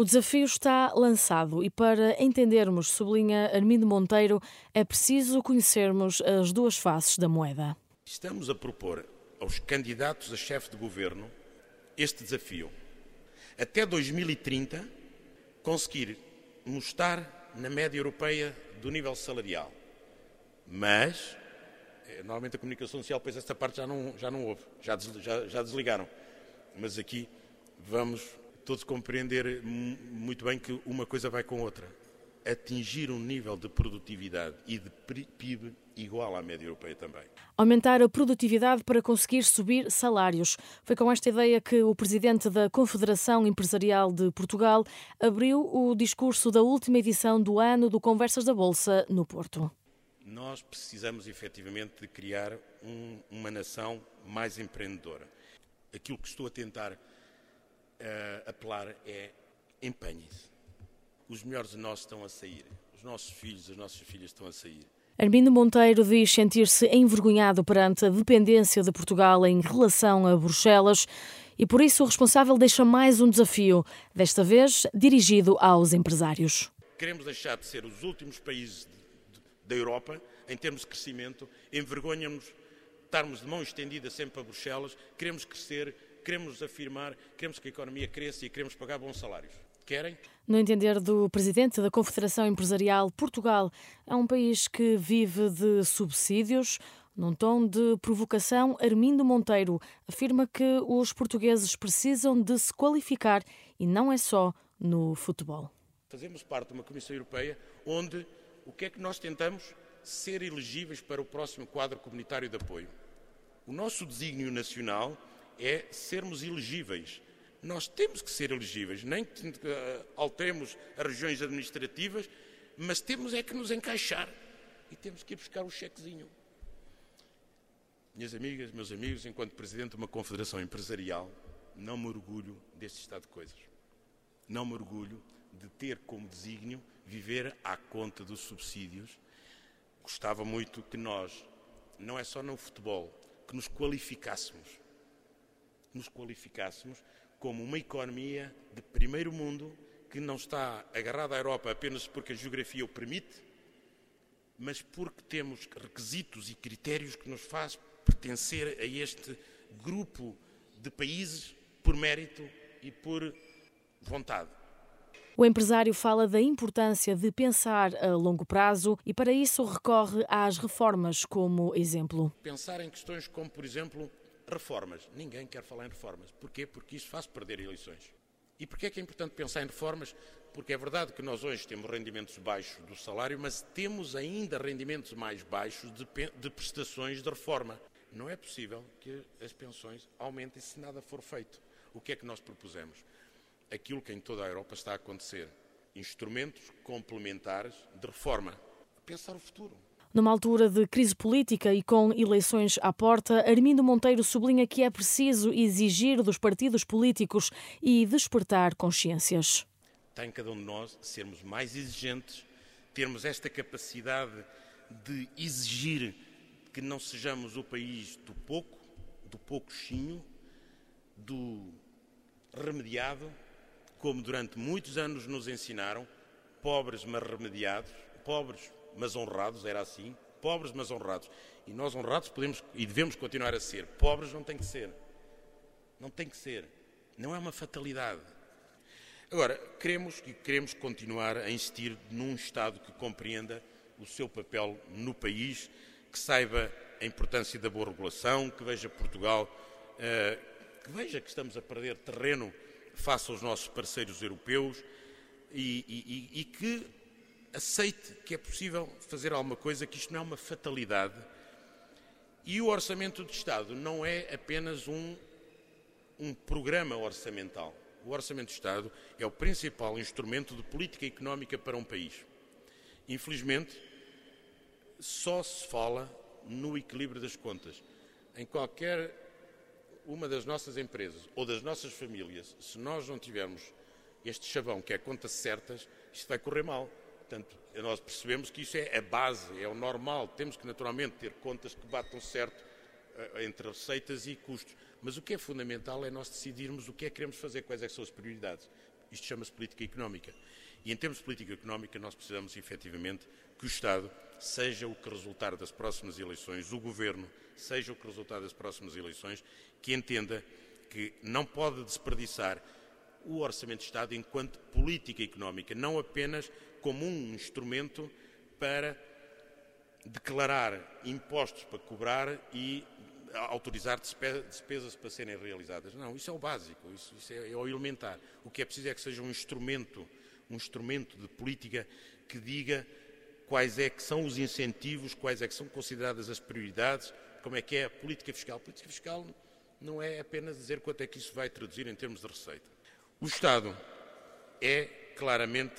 O desafio está lançado e para entendermos, sublinha Armindo Monteiro, é preciso conhecermos as duas faces da moeda. Estamos a propor aos candidatos a chefe de governo este desafio. Até 2030, conseguir estar na média europeia do nível salarial. Mas, eh, normalmente a comunicação social, pois esta parte já não, já não houve, já, já, já desligaram. Mas aqui vamos todos compreender muito bem que uma coisa vai com outra. Atingir um nível de produtividade e de PIB igual à média europeia também. Aumentar a produtividade para conseguir subir salários. Foi com esta ideia que o presidente da Confederação Empresarial de Portugal abriu o discurso da última edição do ano do Conversas da Bolsa no Porto. Nós precisamos efetivamente de criar um, uma nação mais empreendedora. Aquilo que estou a tentar apelar é empenhe-se. Os melhores de nós estão a sair. Os nossos filhos, as nossas filhas estão a sair. Armindo Monteiro diz sentir-se envergonhado perante a dependência de Portugal em relação a Bruxelas e por isso o responsável deixa mais um desafio, desta vez dirigido aos empresários. Queremos deixar de ser os últimos países da Europa, em termos de crescimento, envergonhamos estarmos de mão estendida sempre a Bruxelas, queremos crescer, queremos afirmar, queremos que a economia cresça e queremos pagar bons salários. Querem? No entender do presidente da Confederação Empresarial, Portugal é um país que vive de subsídios. Num tom de provocação, Armindo Monteiro afirma que os portugueses precisam de se qualificar e não é só no futebol. Fazemos parte de uma Comissão Europeia onde o que é que nós tentamos? Ser elegíveis para o próximo quadro comunitário de apoio. O nosso desígnio nacional é sermos elegíveis. Nós temos que ser elegíveis, nem que uh, alteremos as regiões administrativas, mas temos é que nos encaixar e temos que ir buscar o chequezinho. Minhas amigas, meus amigos, enquanto presidente de uma confederação empresarial, não me orgulho deste estado de coisas. Não me orgulho de ter como desígnio viver à conta dos subsídios. Gostava muito que nós, não é só no futebol, que nos qualificássemos, nos qualificássemos como uma economia de primeiro mundo que não está agarrada à Europa apenas porque a geografia o permite, mas porque temos requisitos e critérios que nos faz pertencer a este grupo de países por mérito e por vontade. O empresário fala da importância de pensar a longo prazo e, para isso, recorre às reformas como exemplo. Pensar em questões como, por exemplo, reformas. Ninguém quer falar em reformas. Porquê? Porque isso faz perder eleições. E porquê é que é importante pensar em reformas? Porque é verdade que nós hoje temos rendimentos baixos do salário, mas temos ainda rendimentos mais baixos de, de prestações de reforma. Não é possível que as pensões aumentem se nada for feito. O que é que nós propusemos? aquilo que em toda a Europa está a acontecer. Instrumentos complementares de reforma. Pensar o futuro. Numa altura de crise política e com eleições à porta, Armindo Monteiro sublinha que é preciso exigir dos partidos políticos e despertar consciências. Está em cada um de nós sermos mais exigentes, termos esta capacidade de exigir que não sejamos o país do pouco, do poucochinho, do remediado, como durante muitos anos nos ensinaram, pobres mas remediados, pobres mas honrados, era assim, pobres mas honrados. E nós honrados podemos e devemos continuar a ser. Pobres não tem que ser. Não tem que ser. Não é uma fatalidade. Agora, queremos e queremos continuar a insistir num Estado que compreenda o seu papel no país, que saiba a importância da boa regulação, que veja Portugal, uh, que veja que estamos a perder terreno face aos nossos parceiros europeus e, e, e, que aceite que é possível fazer alguma coisa, que isto não é uma fatalidade. E o Orçamento de Estado não é apenas um, um programa orçamental. O Orçamento de Estado é o principal instrumento de política económica para um país. Infelizmente, só se fala no equilíbrio das contas. Em qualquer uma das nossas empresas ou das nossas famílias, se nós não tivermos este chavão que é contas certas, isto vai correr mal. Portanto, nós percebemos que isso é a base, é o normal. Temos que, naturalmente, ter contas que batam certo uh, entre receitas e custos. Mas o que é fundamental é nós decidirmos o que é que queremos fazer, quais é que são as prioridades. Isto chama-se política económica. E em termos de política económica, nós precisamos efetivamente que o Estado, seja o que resultar das próximas eleições, o Governo, seja o que resultar das próximas eleições, que entenda que não pode desperdiçar o Orçamento de Estado enquanto política económica, não apenas como um instrumento para declarar impostos para cobrar e autorizar despesas para serem realizadas. Não, isso é o básico, isso, isso é, é, o elementar. O que é preciso é que seja um instrumento, um instrumento de política que diga quais é que são os incentivos, quais é que são consideradas as prioridades, como é que é a política fiscal. A política fiscal não é apenas dizer quanto é que isso vai traduzir em termos de receita. O Estado é claramente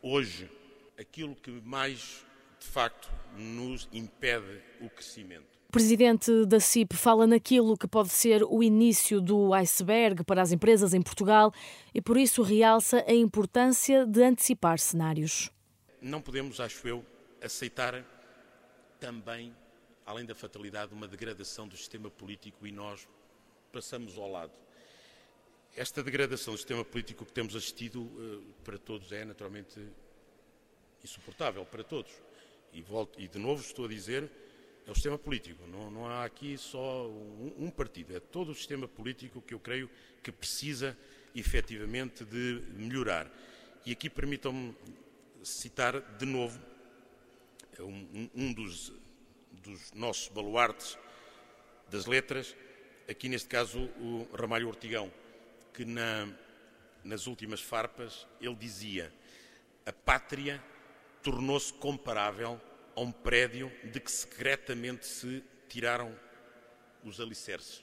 hoje aquilo que mais de facto nos impede o crescimento. O presidente da CIP fala naquilo que pode ser o início do iceberg para as empresas em Portugal e por isso realça a importância de antecipar cenários. Não podemos, acho eu, aceitar também, além da fatalidade, uma degradação do sistema político e nós passamos ao lado. Esta degradação do sistema político que temos assistido eh, para todos é naturalmente insuportável, para todos. E, volto, e de novo estou a dizer, é o sistema político. Não, não há aqui só um, um, partido. É todo o sistema político que eu creio que precisa efetivamente de melhorar. E aqui permitam-me citar de novo um, um dos, dos, nossos baluartes das letras, aqui neste caso o Ramalho Ortigão, que na, nas últimas farpas ele dizia a pátria tornou-se comparável a um prédio de que secretamente se tiraram os alicerces.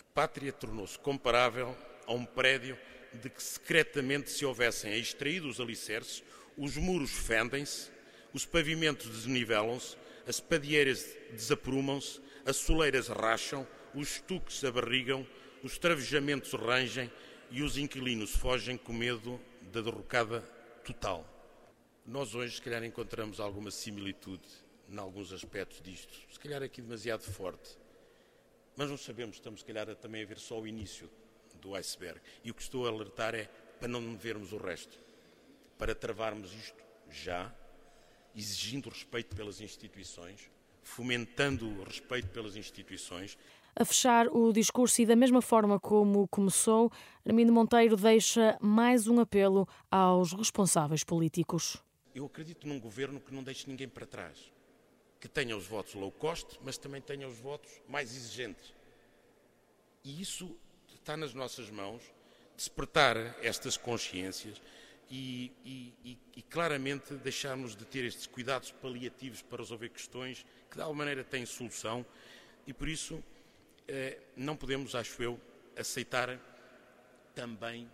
A pátria tornou-se comparável a um prédio de que secretamente se houvessem extraído os alicerces, os muros fendem-se, os pavimentos desnivelam-se, as padeiras desaprumam-se, as soleiras racham, os estuques abarrigam, os travejamentos rangem e os inquilinos fogem com medo da derrocada total. Nós hoje, se calhar, encontramos alguma similitude em alguns aspectos disto, se calhar aqui demasiado forte. Mas não sabemos, estamos, se calhar, também a ver só o início do iceberg. E o que estou a alertar é para não vermos o resto, para travarmos isto já, exigindo respeito pelas instituições, fomentando o respeito pelas instituições. A fechar o discurso e da mesma forma como começou, Armindo Monteiro deixa mais um apelo aos responsáveis políticos eu acredito num governo que não deixe ninguém para trás, que tenha os votos low cost, mas também tenha os votos mais exigentes. E isso está nas nossas mãos, despertar estas consciências e, e, e, claramente deixarmos de ter estes cuidados paliativos para resolver questões que de alguma maneira têm solução e por isso não podemos, acho eu, aceitar também,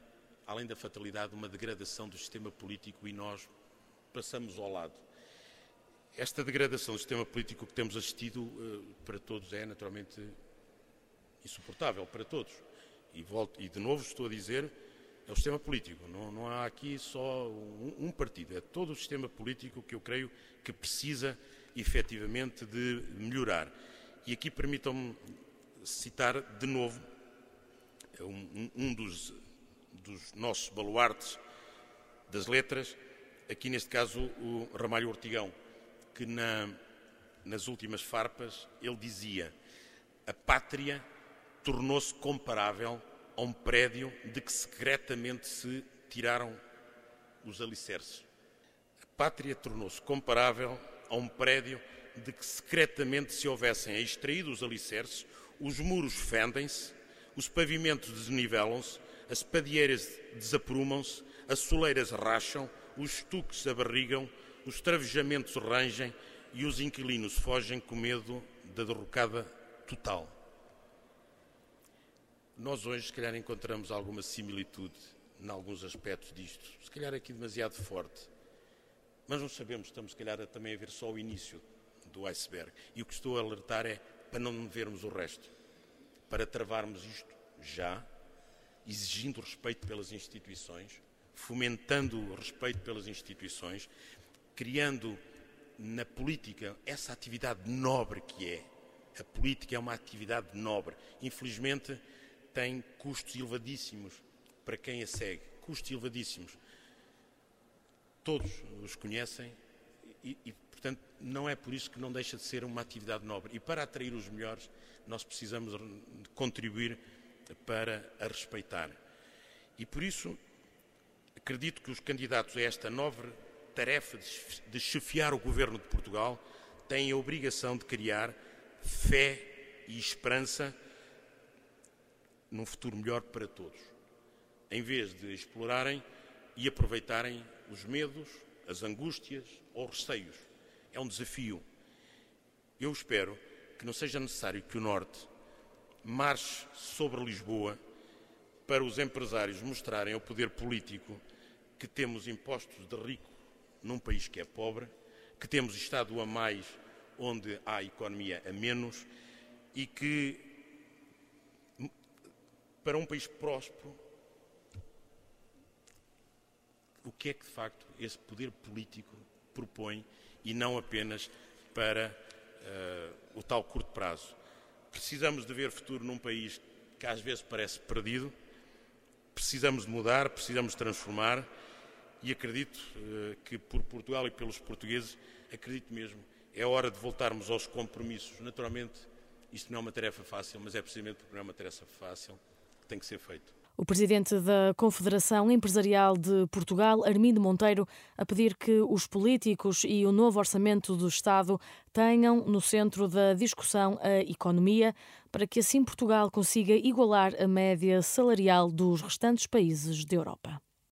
além da fatalidade, uma degradação do sistema político e nós passamos ao lado. Esta degradação do sistema político que temos assistido uh, para todos é naturalmente insuportável, para todos. E, volto, e de novo estou a dizer, é o sistema político. Não, não há aqui só um, um, partido. É todo o sistema político que eu creio que precisa efetivamente de melhorar. E aqui permitam-me citar de novo um, um dos, dos nossos baluartes das letras, aqui neste caso o Ramalho Ortigão, que na, nas últimas farpas ele dizia a pátria tornou-se comparável a um prédio de que secretamente se tiraram os alicerces. A pátria tornou-se comparável a um prédio de que secretamente se houvessem extraído os alicerces, os muros fendem-se, os pavimentos desnivelam-se, as padeiras desaprumam-se, as soleiras racham, os estuques abarrigam, os travejamentos rangem e os inquilinos fogem com medo da derrocada total. Nós hoje, se calhar, encontramos alguma similitude em alguns aspectos disto, se calhar aqui demasiado forte, mas não sabemos, estamos, se calhar, também a ver só o início do iceberg. E o que estou a alertar é para não vermos o resto, para travarmos isto já, exigindo respeito pelas instituições, fomentando o respeito pelas instituições, criando na política essa atividade nobre que é. A política é uma atividade nobre. Infelizmente, tem custos elevadíssimos para quem a segue, custos elevadíssimos. Todos os conhecem e, e, portanto, não é por isso que não deixa de ser uma atividade nobre. E para atrair os melhores, nós precisamos contribuir para a respeitar. E por isso, acredito que os candidatos a esta nova tarefa de chefiar o governo de Portugal têm a obrigação de criar fé e esperança num futuro melhor para todos, em vez de explorarem e aproveitarem os medos, as angústias ou receios. É um desafio. Eu espero que não seja necessário que o Norte marche sobre Lisboa para os empresários mostrarem ao poder político que temos impostos de rico num país que é pobre, que temos Estado a mais onde há economia a menos e que, para um país próspero, o que é que de facto esse poder político propõe e não apenas para uh, o tal curto prazo. Precisamos de ver futuro num país que às vezes parece perdido, precisamos de mudar, precisamos de transformar e acredito uh, que por Portugal e pelos portugueses, acredito mesmo, é hora de voltarmos aos compromissos. Naturalmente, isto não é uma tarefa fácil, mas é precisamente porque não é uma tarefa fácil que tem que ser feito. O presidente da Confederação Empresarial de Portugal, Armindo Monteiro, a pedir que os políticos e o novo orçamento do Estado tenham no centro da discussão a economia, para que assim Portugal consiga igualar a média salarial dos restantes países da Europa.